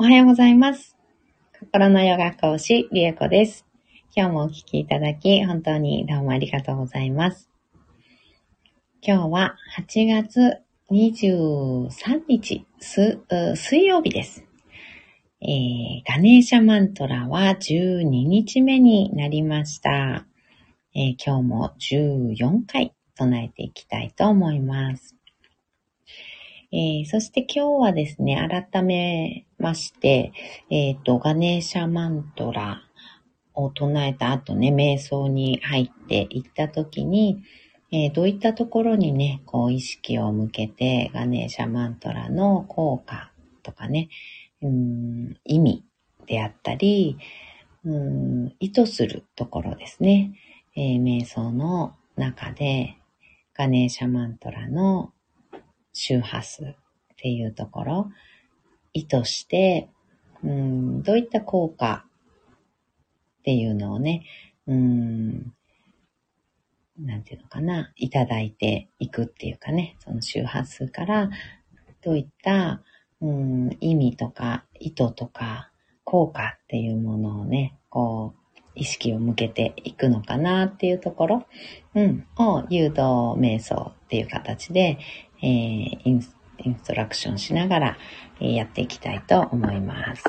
おはようございます。心のヨガ講師、りえこです。今日もお聞きいただき、本当にどうもありがとうございます。今日は8月23日、す水曜日です。えー、ガネーシャマントラは12日目になりました。えー今日も14回唱えていきたいと思います。えーそして今日はですね、改めまして、えっ、と、ガネーシャマントラを唱えた後ね、瞑想に入っていった時に、えーどういったところにね、こう意識を向けて、ガネーシャマントラの効果とかね、うん意味であったり、うん意図するところですね。えー瞑想の中で、ガネーシャマントラの周波数っていうところ、意図して、うん、どういった効果っていうのをね、うん、なんていうのかな、いただいていくっていうかね、その周波数から、どういった、うん、意味とか、意図とか、効果っていうものをね、こう、意識を向けていくのかなっていうところ、うん、を誘導瞑想っていう形で、えーインストラクションしながら、えやっていきたいと思います。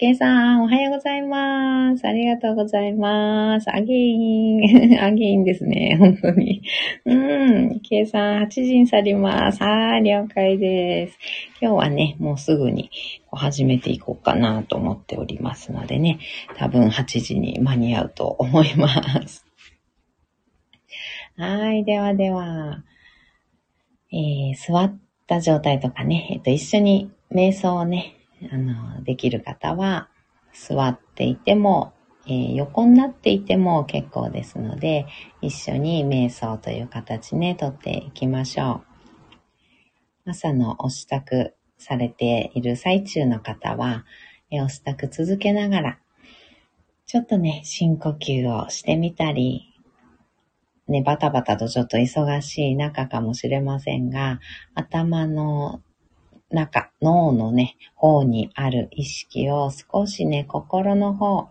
ケイさん、おはようございます。ありがとうございます。アゲイン。アゲインですね。本当に。うん。ケイさん、8時に去ります。はい、了解です。今日はね、もうすぐに始めていこうかなと思っておりますのでね、多分8時に間に合うと思います。はい、ではでは。えー座った状態とかね、えっと、一緒に瞑想をね、あの、できる方は、座っていても、えー横になっていても結構ですので、一緒に瞑想という形ね、とっていきましょう。朝のお支度されている最中の方は、えーお支度続けながら、ちょっとね、深呼吸をしてみたり、ね、バタバタとちょっと忙しい中かもしれませんが、頭の中、脳のね、方にある意識を少しね、心の方、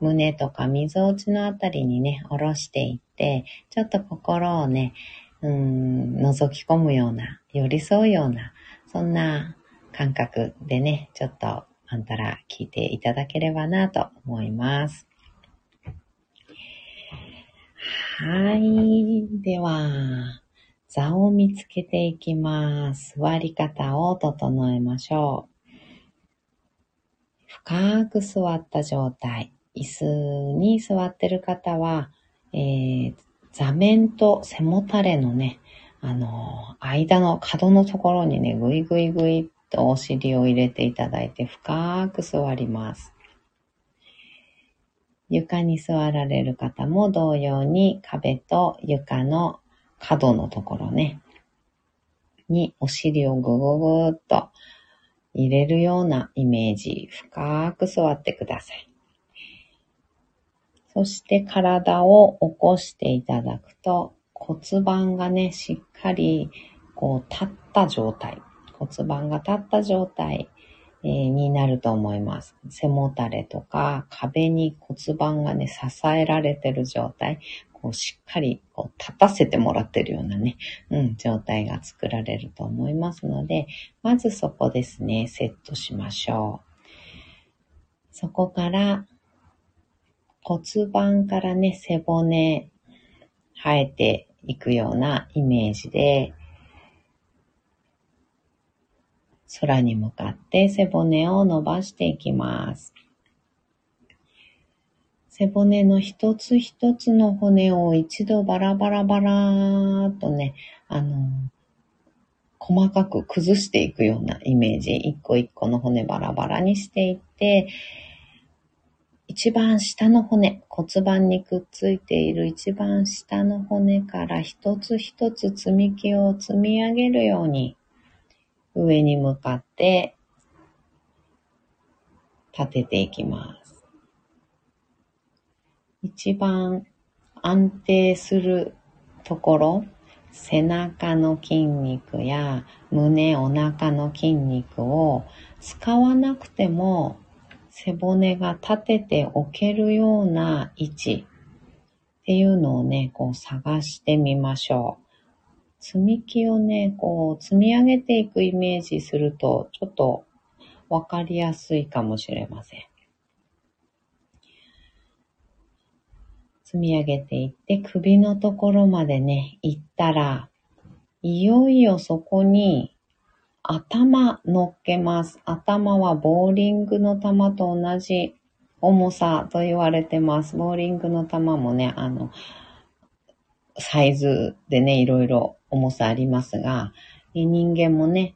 胸とか溝落ちのあたりにね、下ろしていって、ちょっと心をね、うん、覗き込むような、寄り添うような、そんな感覚でね、ちょっとあんたら聞いていただければなと思います。はい。では、座を見つけていきます。座り方を整えましょう。深く座った状態。椅子に座ってる方は、えー座面と背もたれのね、あの、間の角のところにね、ぐいぐいぐいっとお尻を入れていただいて深く座ります。床に座られる方も同様に壁と床の角のところね、にお尻をぐぐぐーっと入れるようなイメージ、深く座ってください。そして体を起こしていただくと骨盤がね、しっかりこう立った状態、骨盤が立った状態、えーになると思います。背もたれとか壁に骨盤がね、支えられてる状態、こうしっかりこう立たせてもらってるようなね、うん、状態が作られると思いますので、まずそこですね、セットしましょう。そこから骨盤からね、背骨生えていくようなイメージで、空に向かって背骨を伸ばしていきます。背骨の一つ一つの骨を一度バラバラバラーとね、あの、細かく崩していくようなイメージ。一個一個の骨バラバラにしていって、一番下の骨、骨盤にくっついている一番下の骨から一つ一つ積み木を積み上げるように、上に向かって立てていきます。一番安定するところ、背中の筋肉や胸、お腹の筋肉を使わなくても背骨が立てておけるような位置っていうのをね、こう探してみましょう。積み木をね、こう積み上げていくイメージするとちょっとわかりやすいかもしれません。積み上げていって首のところまでね、行ったら、いよいよそこに頭乗っけます。頭はボーリングの球と同じ重さと言われてます。ボーリングの球もね、あの、サイズでね、いろいろ重さありますが、人間もね、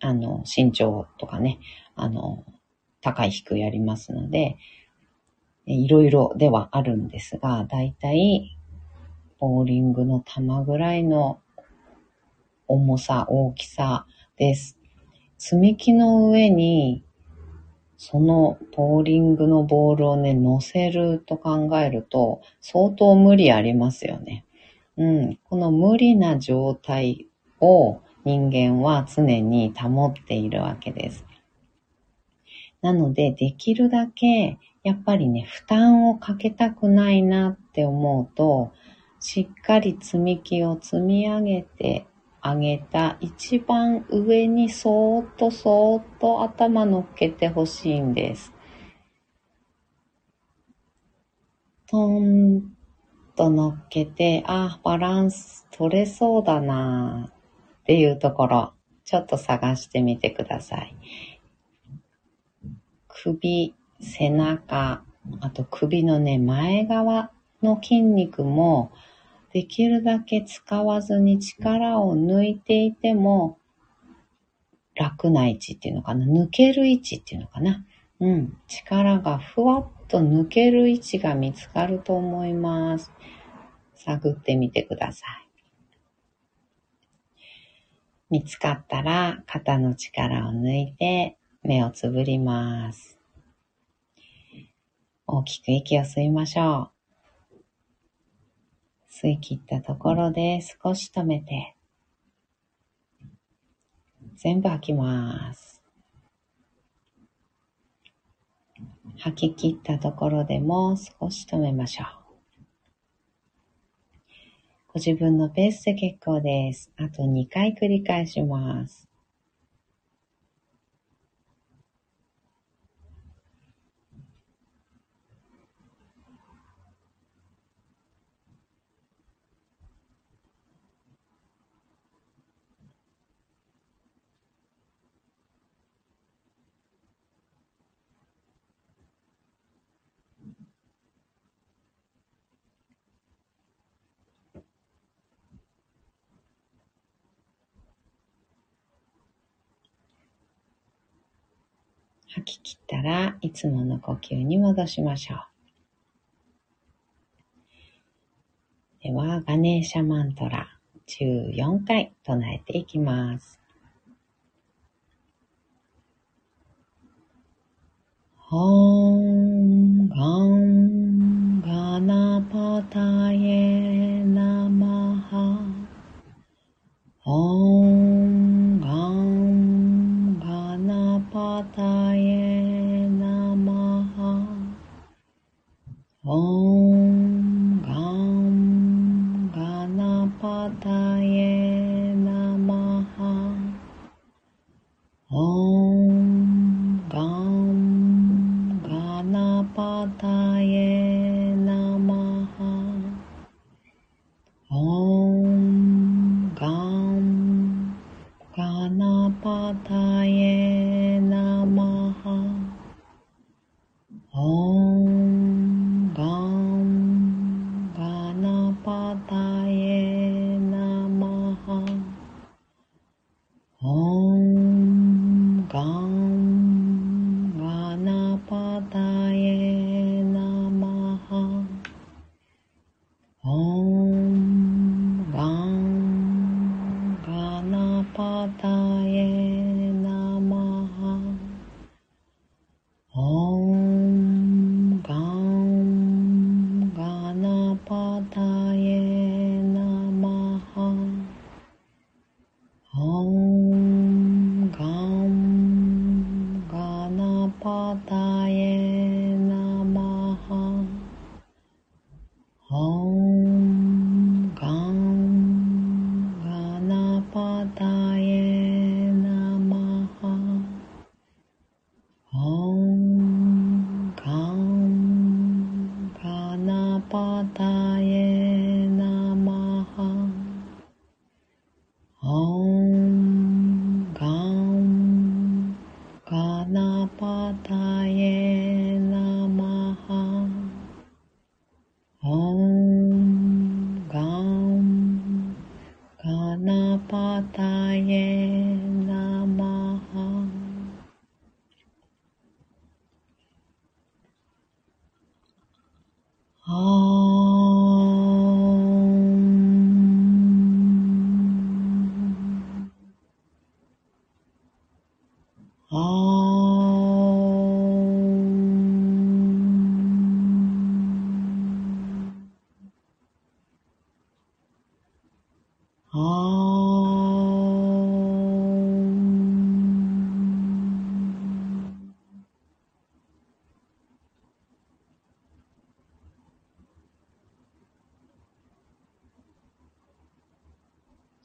あの、身長とかね、あの、高い低いありますので、いろいろではあるんですが、だいたいボーリングの球ぐらいの重さ、大きさです。積み木の上に、そのボーリングのボールをね、乗せると考えると、相当無理ありますよね。うん。この無理な状態を人間は常に保っているわけです。なので、できるだけやっぱりね、負担をかけたくないなって思うと、しっかり積み木を積み上げてあげた一番上にそーっとそーっと頭乗っけてほしいんです。トンと乗っけて、あ、バランス取れそうだなっていうところ、ちょっと探してみてください。首、背中、あと首のね、前側の筋肉も、できるだけ使わずに力を抜いていても、楽な位置っていうのかな。抜ける位置っていうのかな。うん。力がふわっと抜ける位置が見つかると思います。探ってみてください。見つかったら肩の力を抜いて目をつぶります。大きく息を吸いましょう。吸い切ったところで少し止めて、全部吐きます。吐き切ったところでも少し止めましょう。ご自分のペースで結構です。あと2回繰り返します。吐き切ったらいつもの呼吸に戻しましょう。では、ガネーシャマントラ14回唱えていきます。オンガンガナパタエナマハオンパタ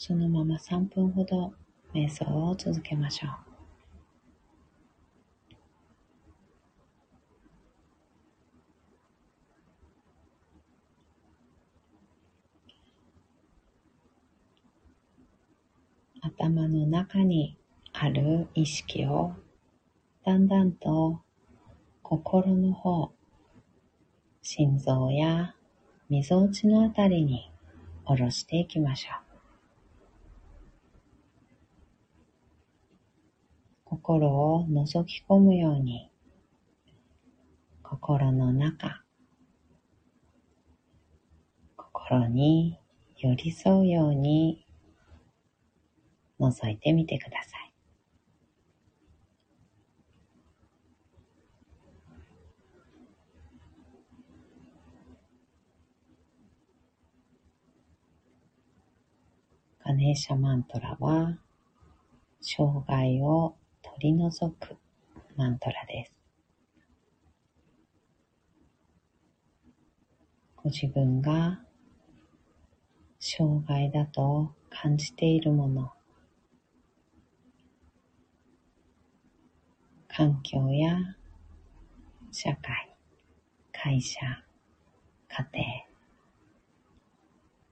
そのまま3分ほど瞑想を続けましょう。頭の中にある意識をだんだんと心の方、心臓やみぞおちのあたりに下ろしていきましょう。心を覗き込むように心の中、心に寄り添うように覗いてみてください。ガネーシャマントラは、障害を取り除くマントラです。ご自分が障害だと感じているもの、環境や社会、会社、家庭、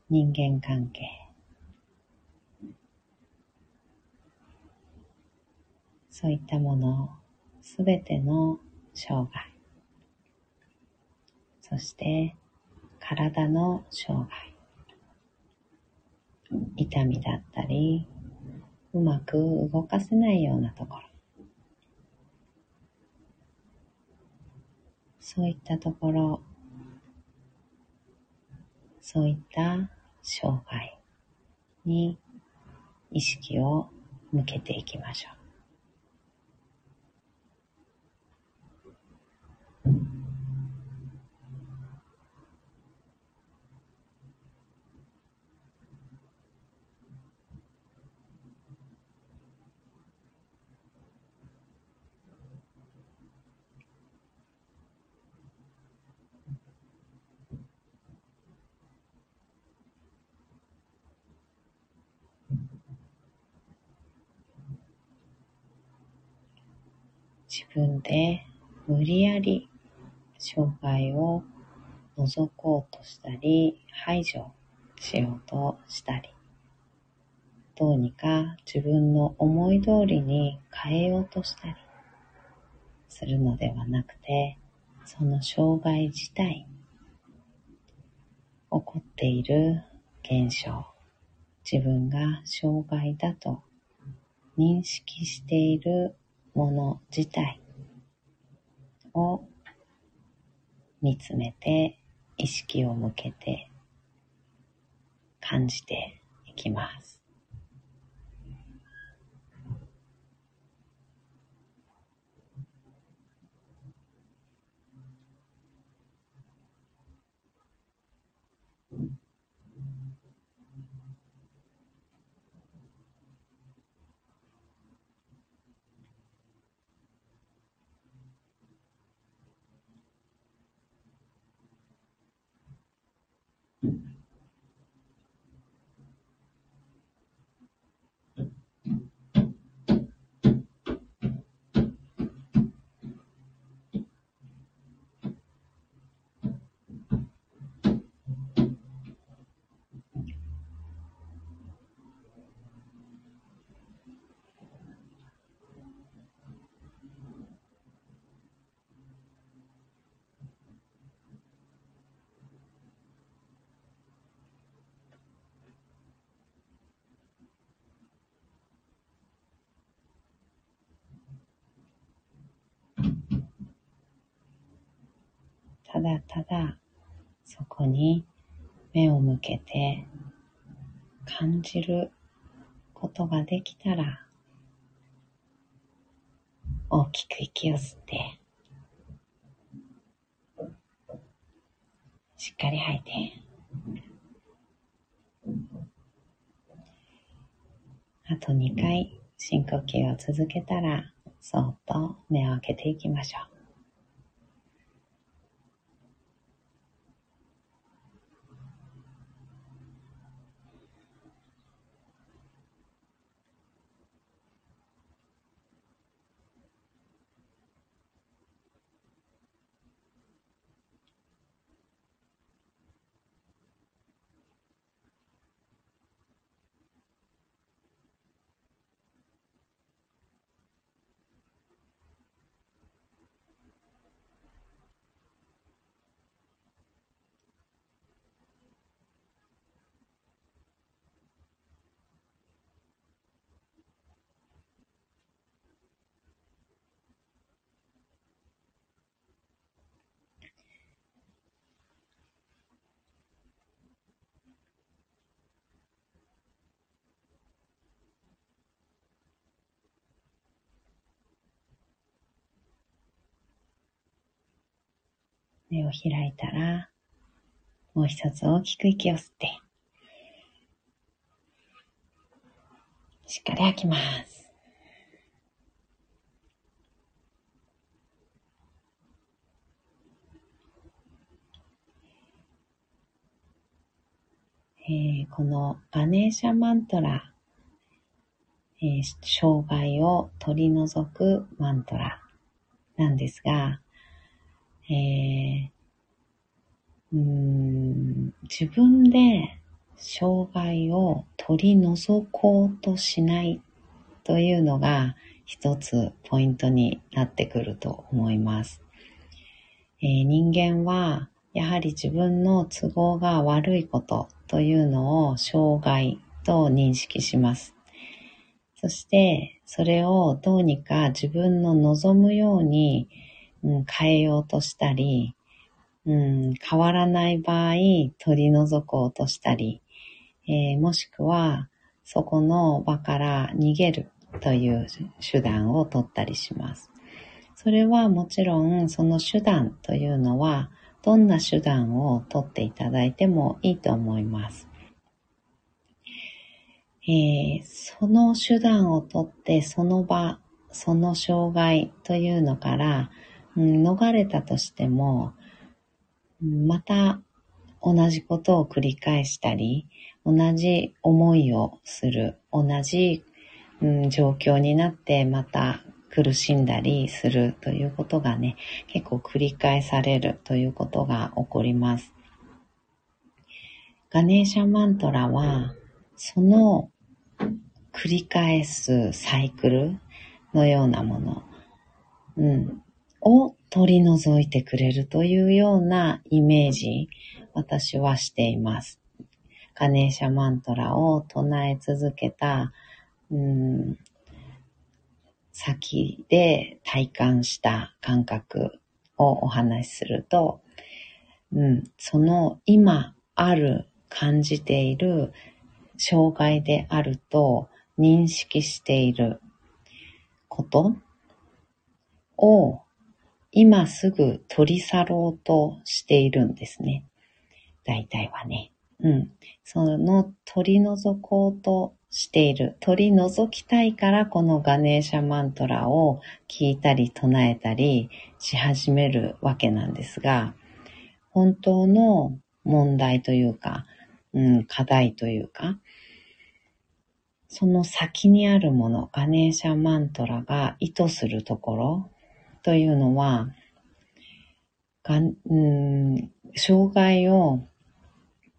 人間関係、そういったものすべての障害、そして体の障害、痛みだったり、うまく動かせないようなところ、そういったところ、そういった障害に意識を向けていきましょう。自分で無理やり障害を除こうとしたり、排除しようとしたり、どうにか自分の思い通りに変えようとしたりするのではなくて、その障害自体、起こっている現象、自分が障害だと認識しているもの自体を見つめて意識を向けて感じていきます。ただただそこに目を向けて感じることができたら大きく息を吸って、しっかり吐いて、あと2回深呼吸を続けたら、そっと目を開けていきましょう。目を開いたら、もう一つ大きく息を吸って、しっかり吐きます。えー、このガネーシャマントラ、えー、障害を取り除くマントラなんですが、えー、うん自分で障害を取り除こうとしないというのが一つポイントになってくると思います。えー、人間はやはり自分の都合が悪いことというのを障害と認識します。そしてそれをどうにか自分の望むようにうん、変えようとしたり、うん、変わらない場合、取り除こうとしたり、えー、もしくは、そこの場から逃げるという手段を取ったりします。それはもちろん、その手段というのは、どんな手段を取っていただいてもいいと思います。えー、その手段を取ってその場、その障害というのから逃れたとしても、また同じことを繰り返したり、同じ思いをする、同じ、うん、状況になってまた苦しんだりするということがね、結構繰り返されるということが起こります。ガネーシャマントラは、その繰り返すサイクルのようなもの、うん、を取り除いてくれるというようなイメージ、私はしています。ガネーシャマントラを唱え続けた、うん、先で体感した感覚をお話しすると、うん、その今ある感じている障害であると認識していることを今すぐ取り去ろうとしているんですね。大体はね。うん。その取り除こうとしている。取り除きたいからこのガネーシャマントラを聞いたり唱えたりし始めるわけなんですが、本当の問題というか、うん、課題というか、その先にあるもの、ガネーシャマントラが意図するところ、というのは、がんうん障害を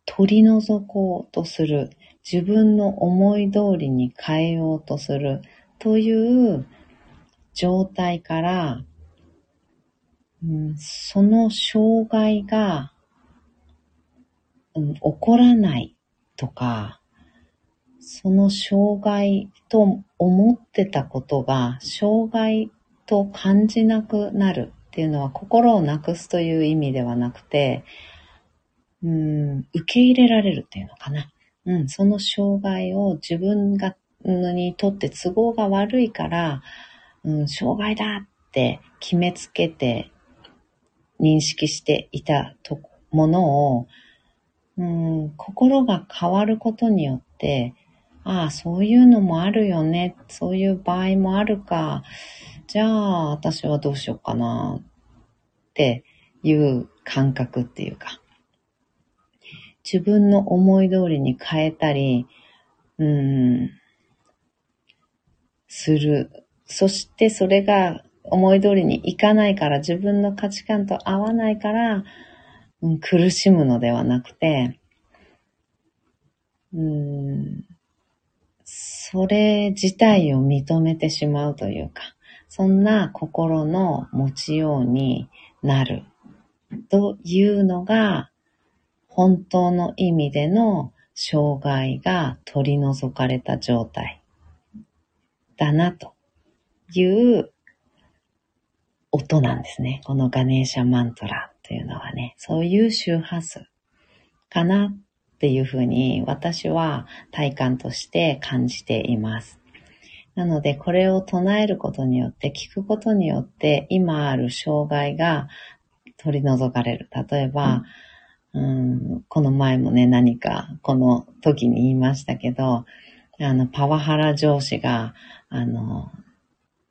取り除こうとする、自分の思い通りに変えようとするという状態から、うん、その障害が、うん、起こらないとか、その障害と思ってたことが障害と感じなくなるっていうのは心をなくすという意味ではなくて、うん、受け入れられるっていうのかな。うん、その障害を自分がにとって都合が悪いから、うん、障害だって決めつけて認識していたとものを、うん、心が変わることによって、ああ、そういうのもあるよね。そういう場合もあるか。じゃあ、私はどうしようかな。っていう感覚っていうか。自分の思い通りに変えたり、うん、する。そしてそれが思い通りにいかないから、自分の価値観と合わないから、うん、苦しむのではなくて、うん、それ自体を認めてしまうというか、そんな心の持ちようになるというのが、本当の意味での障害が取り除かれた状態だなという音なんですね。このガネーシャマントラというのはね、そういう周波数かなっていうふうに私は体感として感じています。なので、これを唱えることによって、聞くことによって、今ある障害が取り除かれる。例えば、うん、この前もね、何かこの時に言いましたけど、あの、パワハラ上司が、あの、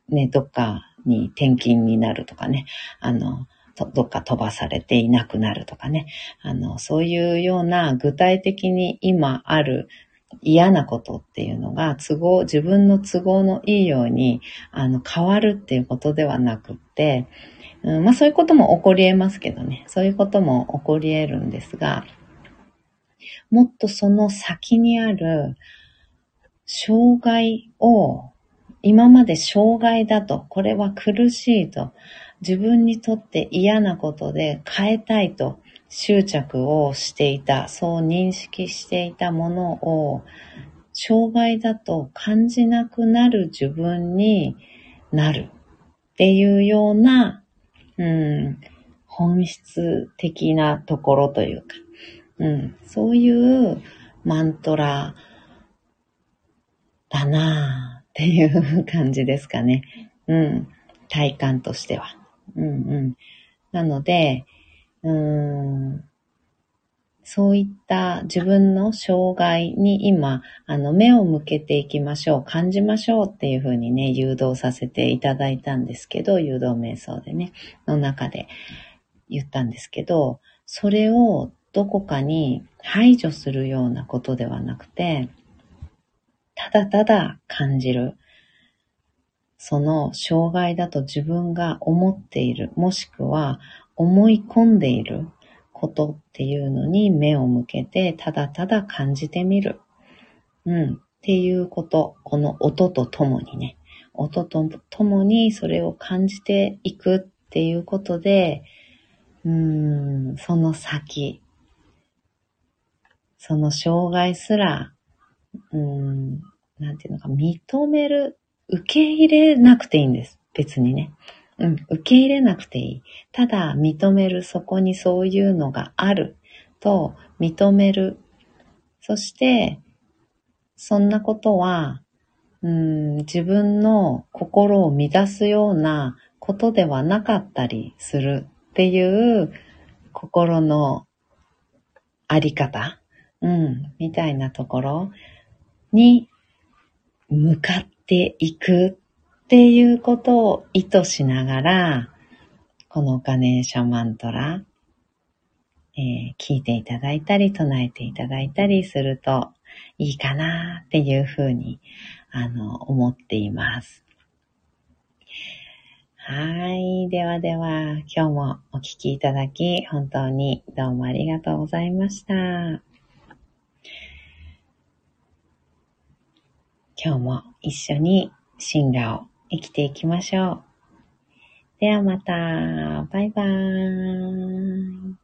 ね、どっかに転勤になるとかね、あの、どっか飛ばされていなくなるとかね、あの、そういうような具体的に今ある嫌なことっていうのが都合、自分の都合のいいように、あの、変わるっていうことではなくって、うん、まあそういうことも起こり得ますけどね、そういうことも起こり得るんですが、もっとその先にある障害を今まで障害だと、これは苦しいと、自分にとって嫌なことで変えたいと執着をしていた、そう認識していたものを、障害だと感じなくなる自分になるっていうような、うん、本質的なところというか、うん、そういうマントラだなぁっていう感じですかね。うん。体感としては。うんうん。なので、うん、そういった自分の障害に今、あの、目を向けていきましょう、感じましょうっていうふうにね、誘導させていただいたんですけど、誘導瞑想でね、の中で言ったんですけど、それをどこかに排除するようなことではなくて、ただただ感じる。その障害だと自分が思っている、もしくは思い込んでいることっていうのに目を向けて、ただただ感じてみる。うん。っていうこと。この音とともにね。音とともにそれを感じていくっていうことで、うーん、その先、その障害すらうん、なんていうのか、認める、受け入れなくていいんです。別にね。うん、受け入れなくていい。ただ、認める、そこにそういうのがあると認める。そして、そんなことは、うん、自分の心を乱すようなことではなかったりするっていう心のあり方、うん、みたいなところ。に向かっていくっていうことを意図しながら、このガネーシャマントラ、えー、聞いていただいたり、唱えていただいたりするといいかなっていうふうに、あの、思っています。はい。ではでは、今日もお聞きいただき、本当にどうもありがとうございました。今日も一緒に進化を生きていきましょう。ではまた。バイバーイ。